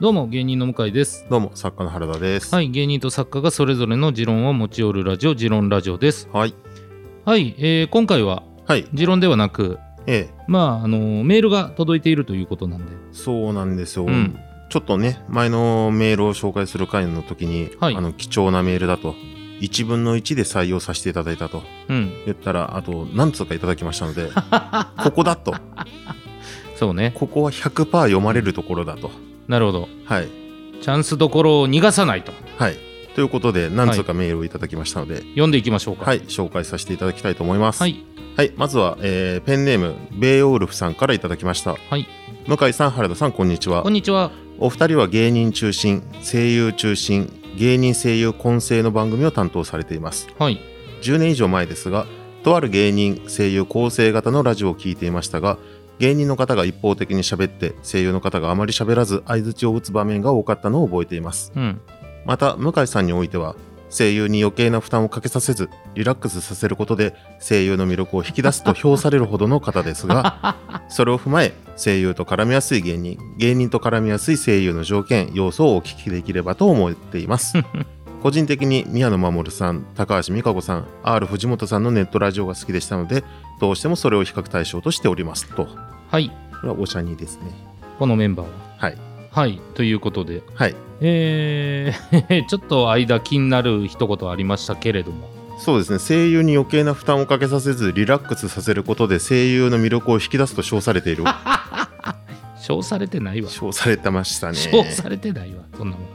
どうも芸人の向井ですどうも作家の原田です。はい芸人と作家がそれぞれの持論を持ち寄るラジオ持論ラジオですはい。はい、えー今回ははい。持論ではなくええ、まああのメールが届いているということなんでそうなんですよ。うんちょっとね、前のメールを紹介する回の時に、はいあの貴重なメールだと、1分の1で採用させていただいたとうん言ったら、あと何通かいただきましたので、ここだと、そうねここは100%読まれるところだと。なるほどはい。チャンスどころを逃がさないとはい。ということで、何通かメールをいただきましたので、読んでいきましょうかはい、紹介させていただきたいと思います。はいはい、まずは、えーペンネーム、ベイオウルフさんからいただきました。はい向井さん、原田さん、こんにちはこん。にちはお二人は芸人中心、声優中心、芸人声優混成の番組を担当されています。はい10年以上前ですが、とある芸人声優構成型のラジオを聞いていましたが、芸人の方が一方的に喋って、声優の方があまり喋らず相槌を打つ場面が多かったのを覚えています。うんまた、向井さんにおいては、声優に余計な負担をかけさせず、リラックスさせることで声優の魅力を引き出すと評されるほどの方ですが、それを踏まえ、声優と絡みやすい芸人、芸人と絡みやすい声優の条件、要素をお聞きできればと思っています。個人的に宮野真守さん、高橋美香子さん、R 藤本さんのネットラジオが好きでしたので、どうしてもそれを比較対象としております。と。はい。これはおしゃにですね。このメンバーは？はい。はい。ということで。はい。えー ちょっと間気になる一言ありましたけれども。そうですね。声優に余計な負担をかけさせずリラックスさせることで声優の魅力を引き出すと称されている。称されてないわ。称されてましたね。称されてないわ。そんなもん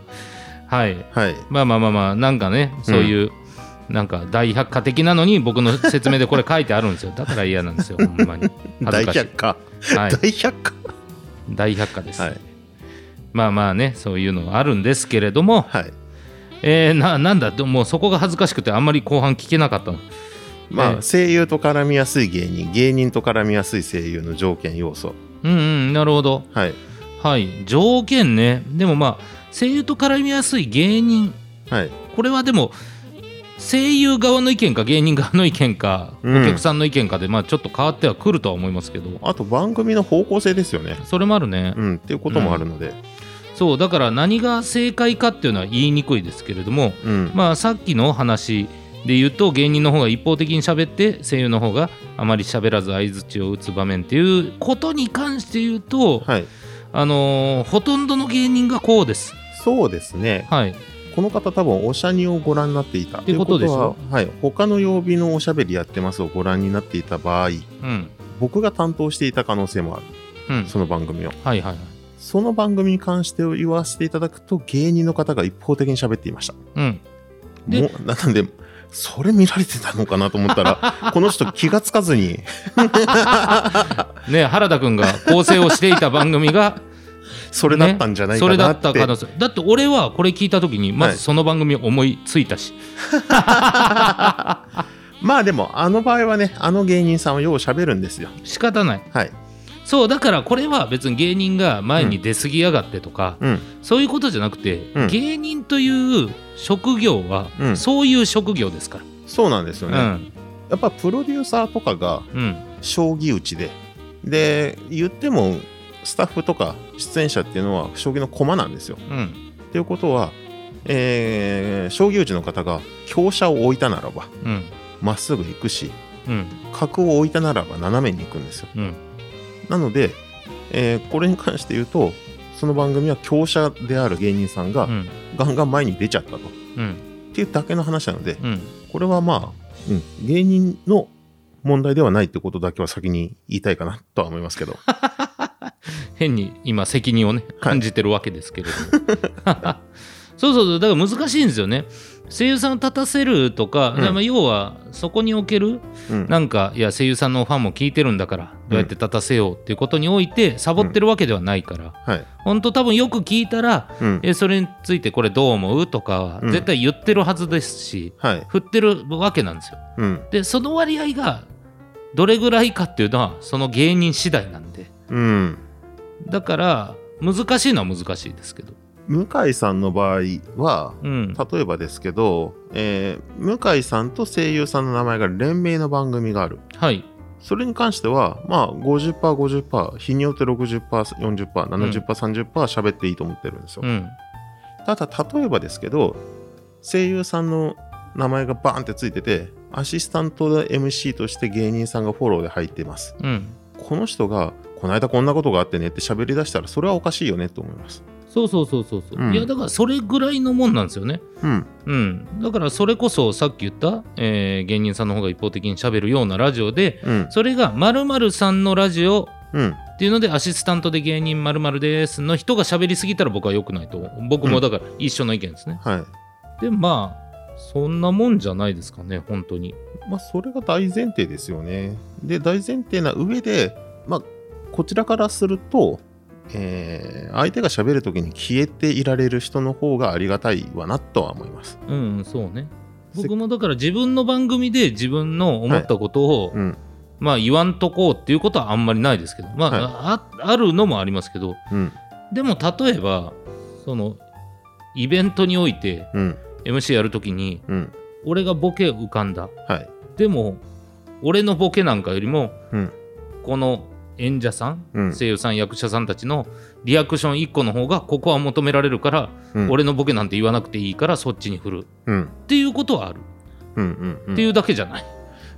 はい。はい。まあまあまあまあなんかねそういう、なんか大百科的なのに僕の説明でこれ書いてあるんですよ。だから嫌なんですよほんまに。大百科、はい。大百科？大百科です、はい。まあまあねそういうのがあるんですけれども、はい。えーななんだでももうそこが恥ずかしくてあんまり後半聞けなかったの？まあ、ええ声優と絡みやすい芸人芸人と絡みやすい声優の条件要素。うんうんなるほど。はい。はい。条件ね。でもまあ声優と絡みやすい芸人。はい。これはでも声優側の意見か芸人側の意見か、うん。お客さんの意見かで、まあ、ちょっと変わってはくるとは思いますけど。あと番組の方向性ですよね。それもあるね、うんっていうこともあるので。そうだから何が正解かっていうのは言いにくいですけれども、うん、まあ、さっきの話で言うと芸人の方が一方的に喋って声優の方があまり喋らず相づちを打つ場面っていうことに関して言うと、はい。あのーほとんどの芸人がこうです。そうですね。はい、この方多分おしゃにをご覧になっていた。ていうことでしょ？ははい。他の曜日のおしゃべりやってますをご覧になっていた場合うん。僕が担当していた可能性もある。うん、その番組を。はいはいはい。その番組に関して言わせていただくと芸人の方が一方的に喋っていました。うん、でもうなのでそれ見られてたのかなと思ったら この人気がつかずに。ね原田君が構成をしていた番組がそれだったんじゃないそれだかなっ、ってた可能性。だって俺はこれ聞いた時にまはい。ずその番組を思いついたし、まあでもあの場合はねあの芸人さんはよう喋るんですよ。仕方ない。はい。そうだからこれは別に芸人が前に出過ぎやがってとか、うん。そういうことじゃなくて、うん。芸人という職業はうん。そういう職業ですかそうなんですよら、ね、やっぱプロデューサーとかが将棋打ちで。で言ってもスタッフとか出演者っていうのは将棋の駒なんですよ。うん。っていうことは、えー将棋打ちの方が香車を置いたならばうん。まっすぐ行くしうん。角を置いたならば斜めに行くんですよ。うん。なので、えーこれに関して言うとその番組は強者である芸人さんがうん。ガンガン前に出ちゃったと、っうん。ていうだけの話なのでうん。これはまあ、うん、芸人の問題ではないってことだけは先に言いたいかなとは思いますけど 変に今責任をね感じてるわけですけれども、そうそうそう。だから難しいんですよね。声優さんを立たせるとか、うん。まあ要はそこにおけるうん。なんかいや声優さんのファンも聞いてるんだからどうやって立たせようっていうことにおいてサボってるわけではないから、はい、本当多分よく聞いたらうん。えそれについてこれどう思うとかはうん。絶対言ってるはずですし、はい。振ってるわけなんですよ。うん。でその割合がどれぐらいかっていうのはその芸人次第なんで。うんだから難しいのは難しいですけど。向井さんの場合はうん。例えばですけど、えー向井さんと声優さんの名前が連名の番組がある。はい。それに関しては、まあ50%、50%、日によって60%、40%、70%、30%喋っていいと思ってるんですよ。うん。ただ、例えばですけど、声優さんの名前がバーンってついてて、アシスタントで MC として芸人さんがフォローで入ってます。うん。この人が、この間こんなことがあってねって喋り出したら、それはおかしいよねと思います。そうそうそうそうそう、うんいやだからそれぐらいのもんなんですよねうん。うんだからそれこそさっき言った、えー芸人さんの方が一方的に喋るようなラジオでうん。それが〇〇さんのラジオうん。っていうのでアシスタントで芸人〇〇ですの人が喋りすぎたら僕は良くないと僕もだから一緒の意見ですね、はい。でまあそんなもんじゃないですかね本当にまあ、それが大前提ですよね。で、大前提な上で、まあ、こちらからすると、えー相手が喋るときに消えていられる人の方がありがたいわなとは思います。うんそうね僕もだから自分の番組で自分の思ったことを、うん。まあ言わんとこうっていうことはあんまりないですけどまあ、はいああるのもありますけどうん。でも例えばそのイベントにおいてうん。MC やるときにうん。俺がボケ浮かんだはい。でも俺のボケなんかよりもうん。この演者さん、うん声優さん役者さんたちのリアクション1個の方がここは求められるから、うん。俺のボケなんて言わなくていいからそっちに振るうん。っていうことはある、うん。うん。うん。っていうだけじゃない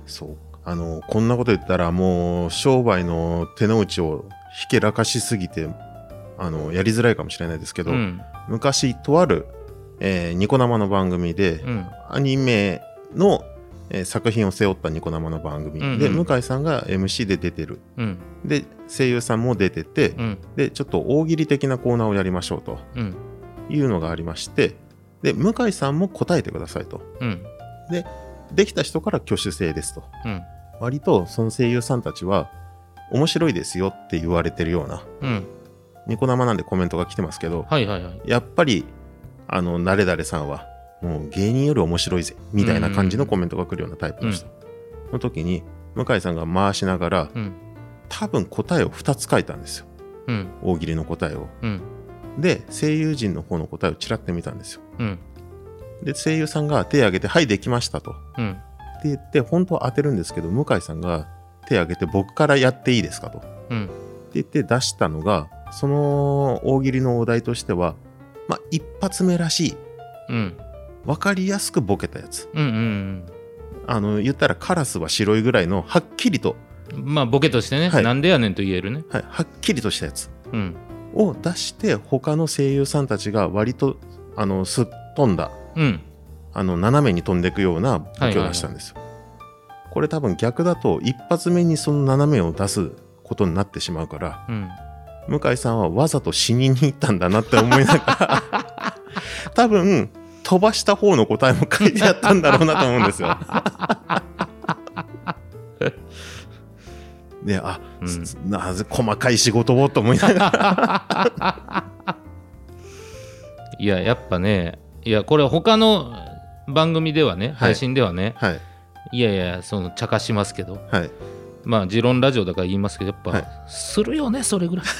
そう。あの、こんなこと言ったらもう、商売の手の内をひけらかしすぎて、あの、やりづらいかもしれないですけど、うん昔、とある、えーニコ生の番組で、うんアニメの、えー作品を背負ったニコ生の番組、うんうんで向井さんが MC で出てる。うん。で声優さんも出てて、うん。でちょっと大喜利的なコーナーをやりましょうと。うん。いうのがありましてで向井さんも答えてくださいと。うん。できた人から挙手制ですと。うん。割とその声優さんたちは面白いですよって言われてるような。うん。ニコ生なんでコメントが来てますけどはいはいはい。やっぱりあの誰々さんはもう芸人より面白いぜみたいな感じのコメントが来るようなタイプの人。の時に向井さんが回しながらうん。多分答えを2つ書いたんですよ。うん。大喜利の答えを。うん。で声優陣の方の答えをちらってみたんですよ。うん。で声優さんが手を挙げて「はいできました」と。うん。って言って本当は当てるんですけど向井さんが手を挙げて僕からやっていいですかと。ってうん言って出したのがその大喜利のお題としてはまあ一発目らしい。うん分かりやすくボケたやつ。うんうんあの言ったらカラスは白いぐらいのはっきりと、うんまあボケとしてね、はい。なんでやねんと言えるね。はい、はっきりとしたやつ。うん。を出して他の声優さんたちが割とあのすっ飛んだ。うん。あの斜めに飛んでいくようなボケを出したんですよ。これ多分逆だと一発目にその斜めを出すことになってしまうからうん。向井さんはわざと死にに行ったんだなって思いながら。多分飛ばした方の答えも書いてあったんだろうなと思うんですよ。で あ、うん。すなぜ細かい仕事をと思いながら。いややっぱねいやこれ他の番組ではね配信ではね、はい。い、やいやその茶化しますけどはい。まあ持論ラジオだから言いますけどやっぱ、はい。するよねそれぐらい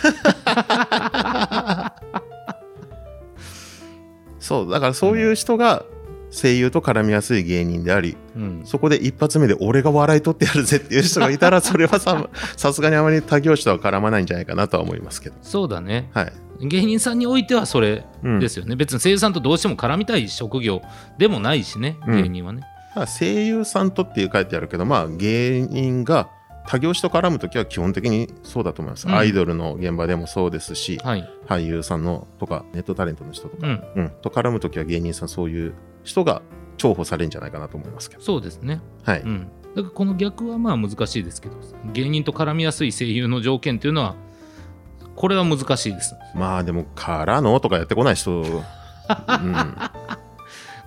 そうだからそういう人が声優と絡みやすい芸人でありうん。そこで一発目で俺が笑い取ってやるぜっていう人がいたら それはささすがにあまり他業種とは絡まないんじゃないかなとは思いますけど。そうだね。はい、芸人さんにおいてはそれうん、ですよね、別に声優さんとどうしても絡みたい職業でもないしねうん。芸人はね、ただ声優さんとっていう書いてあるけどまあ芸人が他業種と絡むときは基本的にそうだと思います、うん。アイドルの現場でもそうですしはい。俳優さんのとかネットタレントの人とか、うん。うん、と絡むときは芸人さんそういう人が重宝されるんじゃないかなと思いますけど。そうですね。はい、うん。だからこの逆はまあ難しいですけど芸人と絡みやすい声優の条件っていうのはこれは難しいです。まあでもからのとかやってこない人、うん、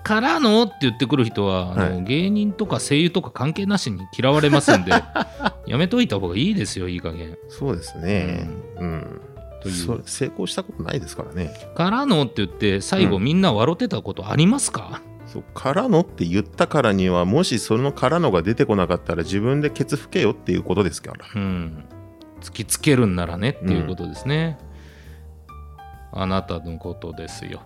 からのって言ってくる人は、あのはい。芸人とか声優とか関係なしに嫌われますんで やめといた方がいいですよいい加減。そうですね、うん。という。成功したことないですからね。からのって言って最後うん。みんな笑ってたことありますか、そうからのって言ったからにはもしそのからのが出てこなかったら自分でケツ吹けよっていうことですから。うん、突きつけるんならねっていうことですね、あなたのことですよ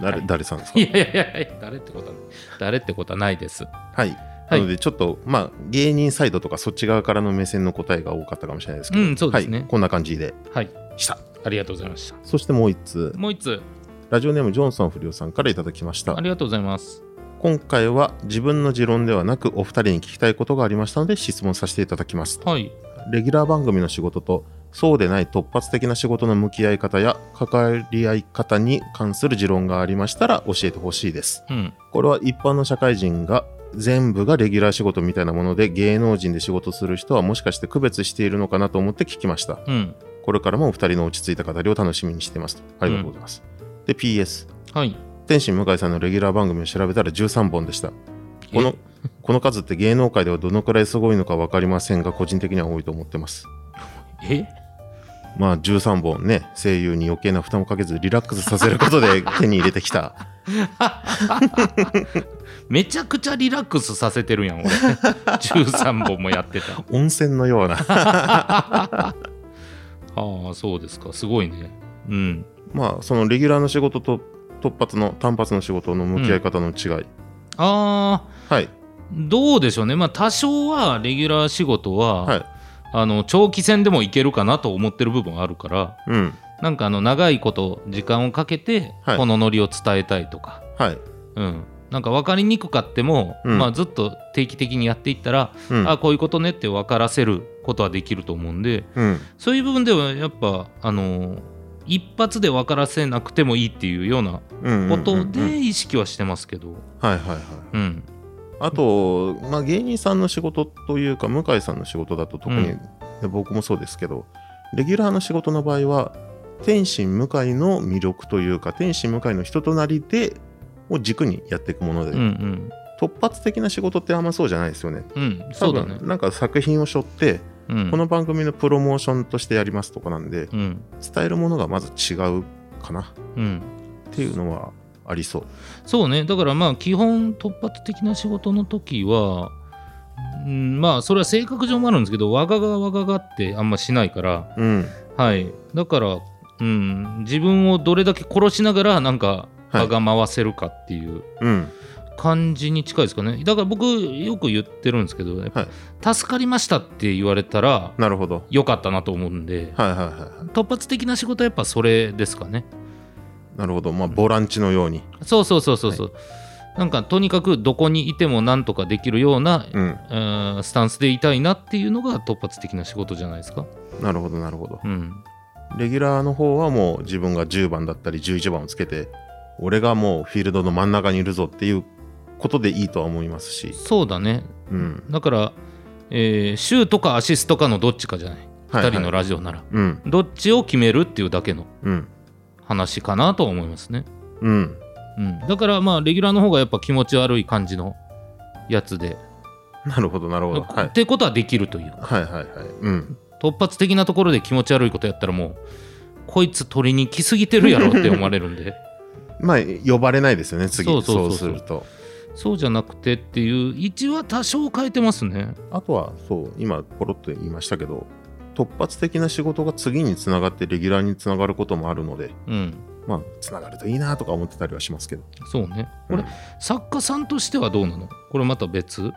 誰,、はい。誰さんですか？いやいやいや誰ってことは誰ってことはないです。はい。はい。なのでちょっとまあ芸人サイドとかそっち側からの目線の答えが多かったかもしれないですけど、うんそうですね。はい、こんな感じで。はい。した。ありがとうございました。そしてもう一つ。もう一つ。ラジオネームジョンソン不良さんからいただきました。ありがとうございます。今回は自分の持論ではなくお二人に聞きたいことがありましたので質問させていただきます。はい。レギュラー番組の仕事とそうでない突発的な仕事の向き合い方や関わり合い方に関する持論がありましたら教えてほしいです。うん。これは一般の社会人が全部がレギュラー仕事みたいなもので芸能人で仕事する人はもしかして区別しているのかなと思って聞きました。うん。これからもお二人の落ち着いた語りを楽しみにしていますと。ありがとうございます、で PS はい。天心向井さんのレギュラー番組を調べたら13本でした。このこの数って芸能界ではどのくらいすごいのか分かりませんが個人的には多いと思ってます。え？まあ13本ね声優に余計な負担をかけずリラックスさせることで手に入れてきた。めちゃくちゃリラックスさせてるやん俺。13本もやってた。温泉のような。ああそうですか。すごいね。うん。まあそのレギュラーの仕事と突発の単発の仕事の向き合い方の違い、ああはい。どうでしょうね。まあ多少はレギュラー仕事は、はいあの長期戦でもいけるかなと思ってる部分あるからうん。なんかあの長いこと時間をかけてはい。このノリを伝えたいとか、はい。うん、なんか分かりにくかっても、うん。まあ、ずっと定期的にやっていったら、うん。あこういうことねって分からせることはできると思うんでうん。そういう部分ではやっぱあの一発で分からせなくてもいいっていうようなうん。ことで意識はしてますけど、はいはいはい。うんあと、まあ、芸人さんの仕事というか向井さんの仕事だと特に、うん。で僕もそうですけどレギュラーの仕事の場合は天心向井の魅力というか天心向井の人となりでを軸にやっていくもので、うんうん。突発的な仕事ってあんまそうじゃないですよね。うんそうだね。なんか作品を背負って、うん。この番組のプロモーションとしてやりますとかなんでうん。伝えるものがまず違うかな。っうん。ていうのはありそう。そうね。だからまあ基本突発的な仕事の時は、うん、まあそれは性格上もあるんですけどわががわががってあんましないからうん。はい。だから、うん、自分をどれだけ殺しながらなんかはい。場が回せるかっていううん。感じに近いですかね。だから僕よく言ってるんですけど、やっぱ助かりましたって言われたらなるほど。良かったなと思うんではいはいはいはい。突発的な仕事はやっぱそれですかねなるほど。まあボランチのように。そうそうそうそうそう、なんかとにかくどこにいてもなんとかできるような、うん。うんスタンスでいたいなっていうのが突発的な仕事じゃないですか。なるほどなるほど。うん。レギュラーの方はもう自分が10番だったり11番をつけて俺がもうフィールドの真ん中にいるぞっていうことでいいとは思いますし、そうだね。うん、だから、えーシュートかアシストかのどっちかじゃない？はいはい2人のラジオなら。うんどっちを決めるっていうだけのうん話かなとは思いますね。うんうん。だからまあ、レギュラーの方がやっぱ気持ち悪い感じのやつで、なるほどなるほど、はい、ってことはできるという。はいはいはいうん突発的なところで気持ち悪いことやったらもう、こいつ取りに来すぎてるやろって思われるんで。まあ呼ばれないですよね次そうそうそうそうするとそうじゃなくてっていう位置は多少変えてますね。あとはそう今ポロッと言いましたけど突発的な仕事が次につながってレギュラーにつながることもあるのでうん。まあつながるといいなとか思ってたりはしますけどそうね。これ、うん作家さんとしてはどうなの？これまた別？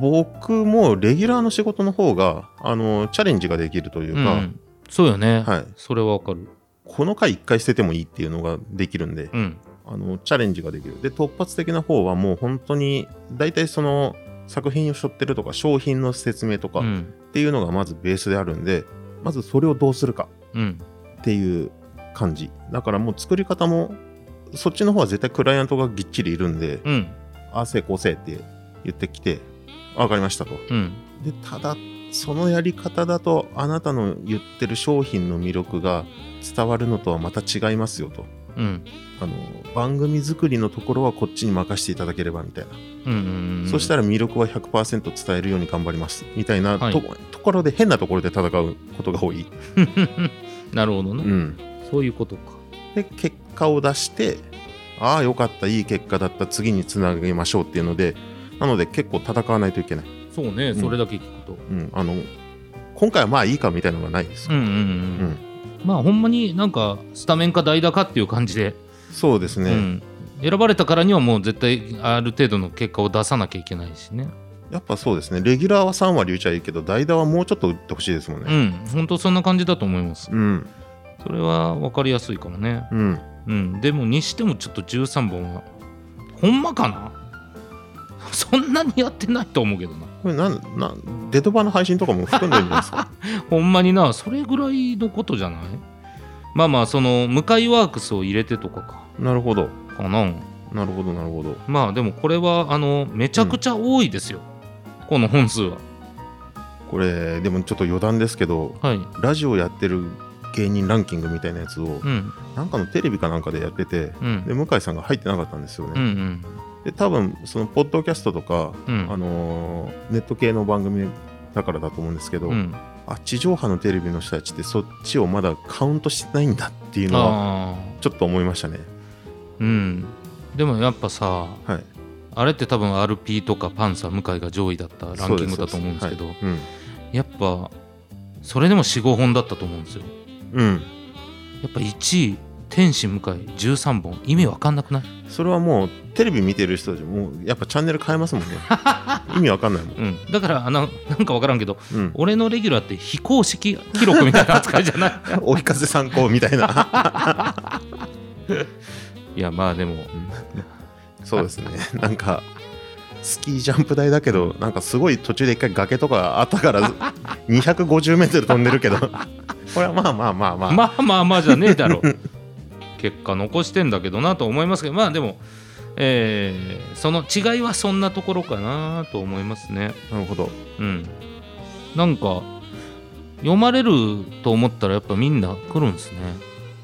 僕もレギュラーの仕事の方があのチャレンジができるというか、ん、そうよね。はい、それはわかる。この回1回捨ててもいいっていうのができるんで、うん。あのチャレンジができるで突発的な方はもう本当に大体その作品を背負ってるとか商品の説明とかっうん。ていうのがまずベースであるんでまずそれをどうするかうん。っていう感じだからもう作り方もそっちの方は絶対クライアントがぎっちりいるんで、うん。ああせいこうせいって言ってきてわかりましたとうん。でただそのやり方だとあなたの言ってる商品の魅力が伝わるのとはまた違いますよとうん。あの番組作りのところはこっちに任せていただければみたいな、うん。うん。そしたら魅力は100%伝えるように頑張りますみたいなと,、はいところで変なところで戦うことが多い、なるほどね、うん、そういうことか。で結果を出してああよかったいい結果だった次につなげましょうっていうのでなので結構戦わないといけない、そうね、んそれだけ聞くと。うん、あの今回はまあいいかみたいなのがないです、うんうんうん。うんまあ、ほんまになんか、スタメンか代打かっていう感じで、そうですね、うん、選ばれたからにはもう絶対ある程度の結果を出さなきゃいけないしね。やっぱそうですね。レギュラーは3割打ちゃいいけど代打はもうちょっと打ってほしいですもんうねん。本当そんな感じだと思います。うん。それは分かりやすいかもね。うん。うん。でもにしてもちょっと13本はほんまかな？そんなにやってないと思うけどなこれなんなんデドバの配信とかも含んでるんですか？ほんまになそれぐらいのことじゃない？まあまあその向かいワークスを入れてとかか。なるほど。かな。なるほどなるほど。まあでもこれはあのめちゃくちゃ多いですよ、この本数は。これでもちょっと余談ですけどはい。ラジオやってる芸人ランキングみたいなやつをうん。なんかのテレビかなんかでやっててうん。で向井さんが入ってなかったんですようんうね、んで多分そのポッドキャストとか、うん。あのーネット系の番組だからだと思うんですけど、うん。あ地上波のテレビの人たちってそっちをまだカウントしてないんだっていうのはちょっと思いましたね。うん。でもやっぱさはい。あれって多分 RP とかパンサー向井が上位だったランキングだと思うんですけどはい。うん。やっぱそれでも45本だったと思うんですよ。うん、やっぱ1位天使向井13本。意味わかんなくない？それはもうテレビ見てる人たちもうやっぱチャンネル変えますもんね。意味わかんないもん、うん。だからあのなんかわからんけどうん、俺のレギュラーって非公式記録みたいな扱いじゃない？追い風参考みたいな。いやまあでも。そうですね。なんかスキージャンプ台だけどなんかすごい途中で一回崖とかあったから250メートル飛んでるけど。これはまあまあまあまあ、まあまあまあじゃねえだろ結果残してんだけどなと思いますけどまあでもえーその違いはそんなところかなと思いますね。なるほど。うん。なんか読まれると思ったらやっぱみんな来るんですね。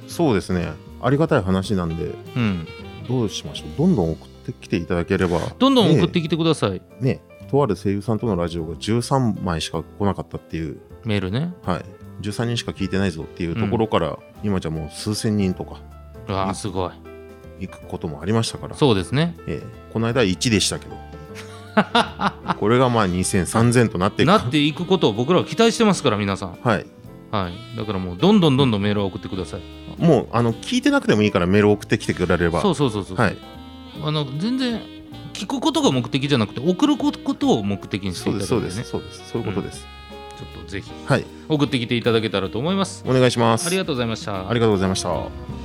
そうですね。ありがたい話なんでうん。どうしましょう。どんどん送ってきていただければ。どんどん送ってきてください、ねねとある声優さんとのラジオが13枚しか来なかったっていう。メールね。はい。13人しか聞いてないぞっていうところから、今じゃもう数千人とかうわあすごい。行くこともありましたから。そうですね。ええ。この間1でしたけど。これがまあ2000、3000となっていく。なっていくことを僕らは期待してますから皆さん。はい。はい。だからもうどんどんどんどんメールを送ってください。もうあの聞いてなくてもいいからメールを送ってきてくれれば。そうそうそうそう、はい。あの全然聞くことが目的じゃなくて送ることを目的にしてそいうただいてね。ですそうです。そうです。そういうことです、ちょっとぜひはい。送ってきていただけたらと思います。お願いします。ありがとうございました。ありがとうございました